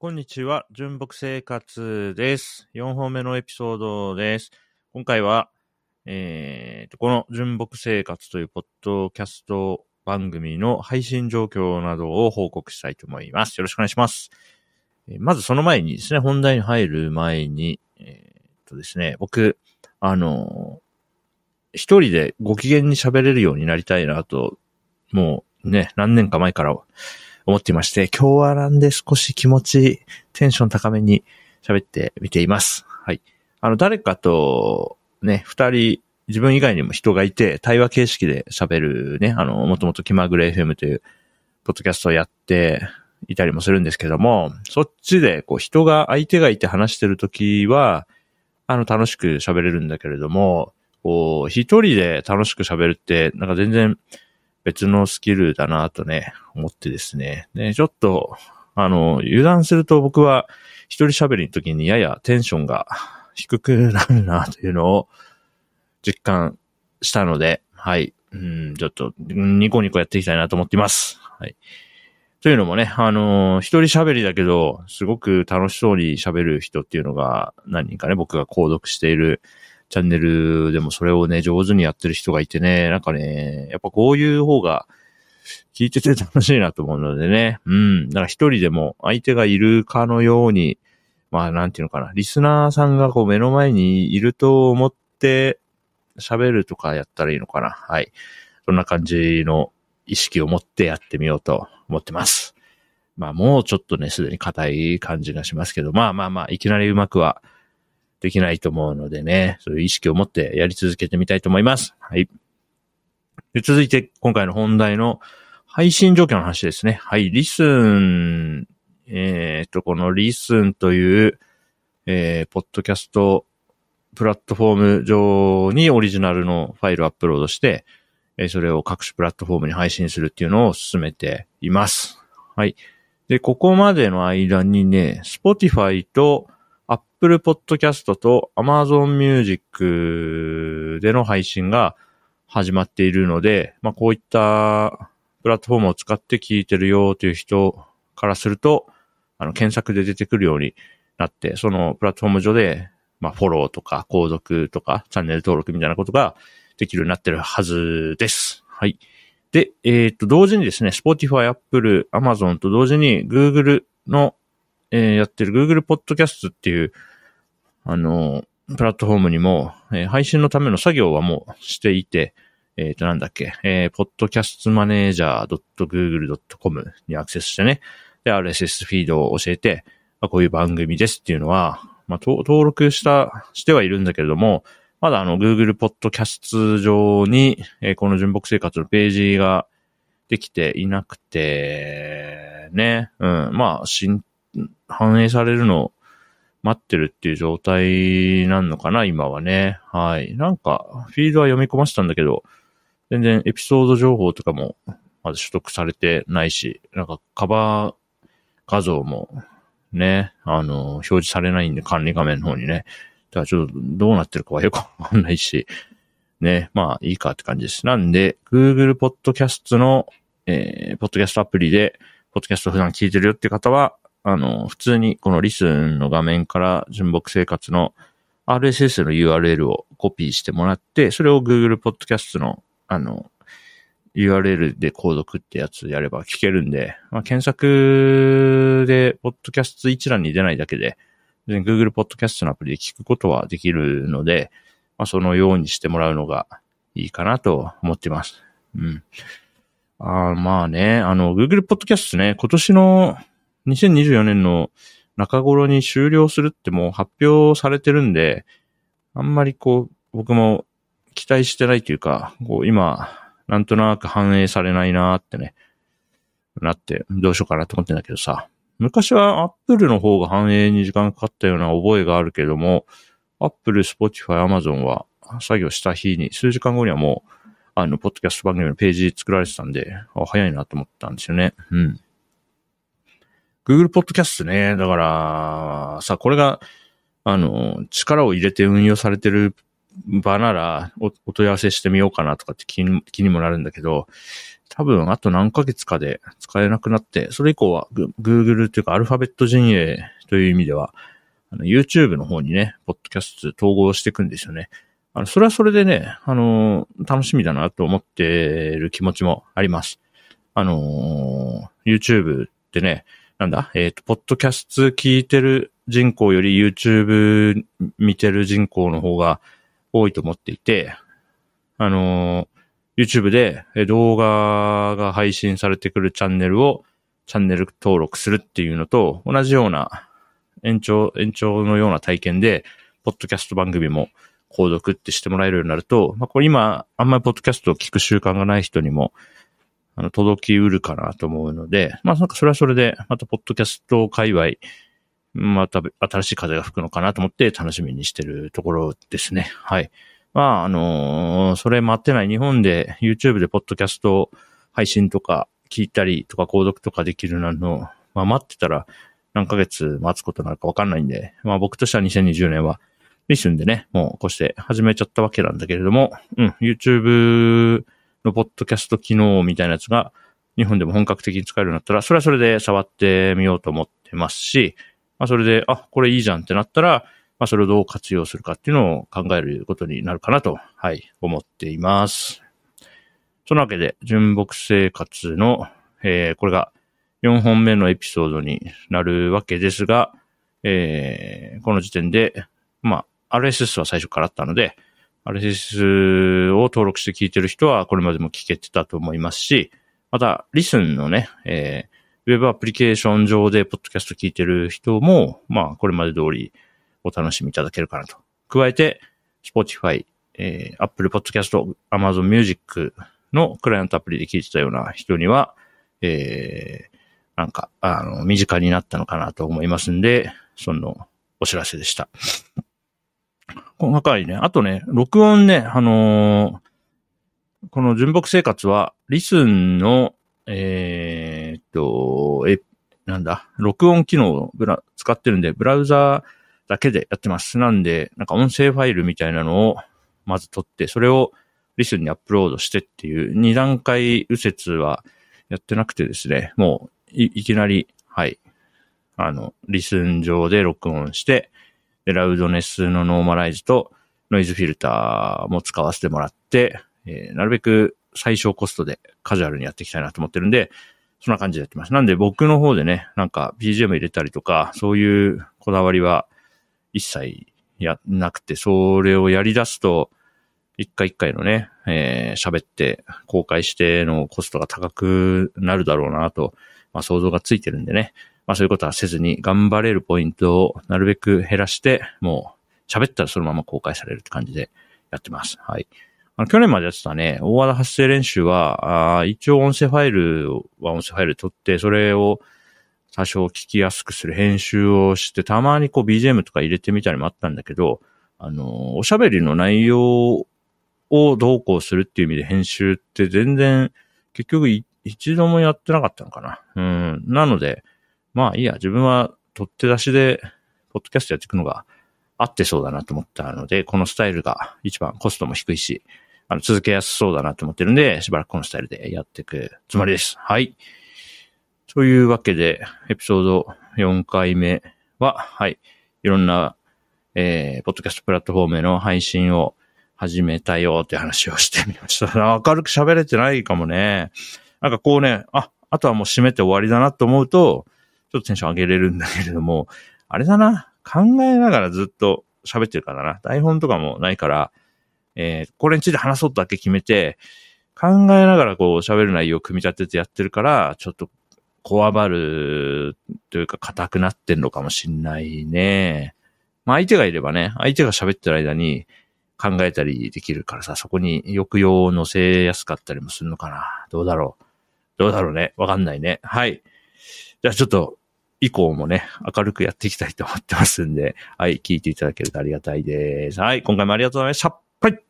こんにちは、純木生活です。4本目のエピソードです。今回は、えー、この純木生活というポッドキャスト番組の配信状況などを報告したいと思います。よろしくお願いします。えーまずその前にですね、本題に入る前に、えーとですね、僕、あのー一人でご機嫌に喋れるようになりたいなと、もうね、何年か前から思っていまして、今日はなんで少し気持ち、テンション高めに喋ってみています。はい。あの、誰かと、ね、二人、自分以外にも人がいて、対話形式で喋るね、あの、もともと気まぐれ FM という、ポッドキャストをやっていたりもするんですけども、そっちで、こう、人が、相手がいて話してるときは、あの、楽しく喋れるんだけれども、こう、一人で楽しく喋るって、なんか全然別のスキルだなとね、思ってですね。ね、ちょっと、あの、油断すると僕は一人喋りの時にややテンションが低くなるなというのを実感したので、はい。うん、ちょっと、ニコニコやっていきたいなと思っています。はい。というのもね、あの一人喋りだけど、すごく楽しそうに喋る人っていうのが何人かね、僕が購読しているチャンネルでもそれをね、上手にやってる人がいてね、なんかね、やっぱこういう方が聞いてて楽しいなと思うのでね、うん、だから一人でも相手がいるかのように、まあなんていうのかな、リスナーさんがこう目の前にいると思って喋るとかやったらいいのかな。はい。そんな感じの意識を持ってやってみようと思ってます。まあもうちょっとね、すでに硬い感じがしますけど、まあまあまあ、いきなりうまくはできないと思うのでね、そういう意識を持ってやり続けてみたいと思います。はい。で続いて、今回の本題の配信状況の話ですね。はい、リスン、えっ、と、このリスンという、えー、ポッドキャストプラットフォーム上にオリジナルのファイルをアップロードして、えそれを各種プラットフォームに配信するっていうのを進めています。はい。で、ここまでの間にね、Spotify と Apple Podcast と Amazon Music での配信が始まっているので、まあこういったプラットフォームを使って聞いてるよという人からすると、あの、検索で出てくるようになって、そのプラットフォーム上で、まあフォローとか購読とかチャンネル登録みたいなことができるようになってるはずです。はい。で、えっ、と、同時にですね、Spotify、Apple、Amazon と同時に Google の、えーやってる Google Podcast っていう、あの、プラットフォームにも、えー配信のための作業はもうしていて、えっ、と、なんだっけ、えー、podcastmanager.google.com にアクセスしてね、で、RSS フィードを教えて、あ、こういう番組ですっていうのは、まあ、登録した、してはいるんだけれども、まだあの、Google Podcast 上に、えーこの純木生活のページができていなくて、ね、うん、まあ、新、反映されるの待ってるっていう状態なんのかな、今はね。はい。なんか、フィードは読み込ませたんだけど、全然エピソード情報とかもまだ取得されてないし、なんかカバー画像もね、あの、表示されないんで管理画面の方にね。だからちょっとどうなってるかはよくわかんないし、ね、まあいいかって感じです。なんで、Google Podcast の、えー、ポッドキャストアプリで、ポッドキャスト普段聞いてるよって方は、あの、普通にこのリスンの画面から純木生活の RSS の URL をコピーしてもらって、それを Google Podcast の、あの、URL で購読ってやつやれば聞けるんで、まあ、検索で、ポッドキャスト一覧に出ないだけで、Google Podcast のアプリで聞くことはできるので、まあ、そのようにしてもらうのがいいかなと思ってます。うん。あまあね、あの、Google Podcast ね、今年の2024年の中頃に終了するってもう発表されてるんで、あんまりこう、僕も期待してないというか、こう今、なんとなく反映されないなーってね、なって、どうしようかなと思ってんだけどさ。昔は Apple の方が反映に時間かかったような覚えがあるけども、Apple、Spotify、Amazon は作業した日に、数時間後にはもう、あの、ポッドキャスト番組のページ作られてたんで、あ早いなと思ったんですよね。うん。Google Podcast ね。だから、さ、これが、あの、力を入れて運用されてる場ならお、お問い合わせしてみようかなとかって気に気にもなるんだけど、多分あと何ヶ月かで使えなくなって、それ以降は Google というかアルファベット陣営という意味では、の YouTube の方にね、ポッドキャスト統合していくんですよね。あの、それはそれでね、あの、楽しみだなと思ってる気持ちもあります。あのー、YouTube ってね、なんだ、えっ、ー、と、ポッドキャスト聞いてる人口より YouTube 見てる人口の方が多いと思っていて、あの YouTube で動画が配信されてくるチャンネルをチャンネル登録するっていうのと同じような延長、延長のような体験で、ポッドキャスト番組も購読ってしてもらえるようになると、まあこれ今、あんまりポッドキャストを聞く習慣がない人にも、あの、届きうるかなと思うので、まあなんかそれはそれで、またポッドキャスト界隈、また新しい風が吹くのかなと思って楽しみにしてるところですね。はい。まあ、あのー、それ待ってない日本で YouTube でポッドキャスト配信とか聞いたりとか購読とかできるなの、まあ待ってたら何ヶ月待つことになるかわかんないんで、まあ僕としては2020年はリスンでね、もうこうして始めちゃったわけなんだけれども、うん、YouTube のポッドキャスト機能みたいなやつが日本でも本格的に使えるようになったら、それはそれで触ってみようと思ってますし、まあそれで、あ、これいいじゃんってなったら、まあそれをどう活用するかっていうのを考えることになるかなと、はい、思っています。そのわけで、純木生活の、えー、これが4本目のエピソードになるわけですが、えー、この時点で、まあ、RSS は最初からあったので、RSS を登録して聞いてる人はこれまでも聞けてたと思いますし、また、リスンのね、えー、ウェブアプリケーション上でポッドキャスト聞いてる人も、まあ、これまで通りお楽しみいただけるかなと。加えて、Spotify、えー、Apple Podcast、Amazon Music のクライアントアプリで聞いてたような人には、えー、なんか、あの、身近になったのかなと思いますんで、そのお知らせでした。細かいね。あとね、録音ね、あのー、この純木生活は、リスンのえー、っと、え、なんだ、録音機能をブラ使ってるんで、ブラウザーだけでやってます。なんで、なんか音声ファイルみたいなのをまず取って、それをリスンにアップロードしてっていう二段階右折はやってなくてですね、もういいきなり、はい、あの、リスン上で録音して、で、ラウドネスのノーマライズとノイズフィルターも使わせてもらって、えー、なるべく最小コストでカジュアルにやっていきたいなと思ってるんで、そんな感じでやってます。なんで僕の方でね、なんか BGM 入れたりとか、そういうこだわりは一切やなくて、それをやり出すと、一回一回のね、えー、喋って公開してのコストが高くなるだろうなと、まあ想像がついてるんでね。まあそういうことはせずに頑張れるポイントをなるべく減らして、もう喋ったらそのまま公開されるって感じでやってます。はい。あの、去年までやってたね、大和田発声練習は、あ一応音声ファイルは音声ファイル取って、それを多少聞きやすくする編集をして、たまにこう BGM とか入れてみたりもあったんだけど、あの、おしゃべりの内容をどうこうするっていう意味で編集って全然、結局一一度もやってなかったのかな。うん。なので、まあいいや、自分は取って出しで、ポッドキャストやっていくのが合ってそうだなと思ったので、このスタイルが一番コストも低いし、あの、続けやすそうだなと思ってるんで、しばらくこのスタイルでやっていくつもりです。はい。というわけで、エピソード4回目は、はい。いろんな、えー、ポッドキャストプラットフォームへの配信を始めたよって話をしてみました。明るく喋れてないかもね。なんかこうね、あ、あとはもう閉めて終わりだなと思うと、ちょっとテンション上げれるんだけれども、あれだな。考えながらずっと喋ってるからな。台本とかもないから、えー、これについて話そうだけ決めて、考えながらこう喋る内容を組み立ててやってるから、ちょっと、こわばるというか硬くなってんのかもしんないね。まあ相手がいればね、相手が喋ってる間に考えたりできるからさ、そこに抑揚を乗せやすかったりもするのかな。どうだろう。どうだろうね。わかんないね。はい。じゃあちょっと、以降もね、明るくやっていきたいと思ってますんで、はい、聞いていただけるとありがたいです。はい、今回もありがとうございました。はい。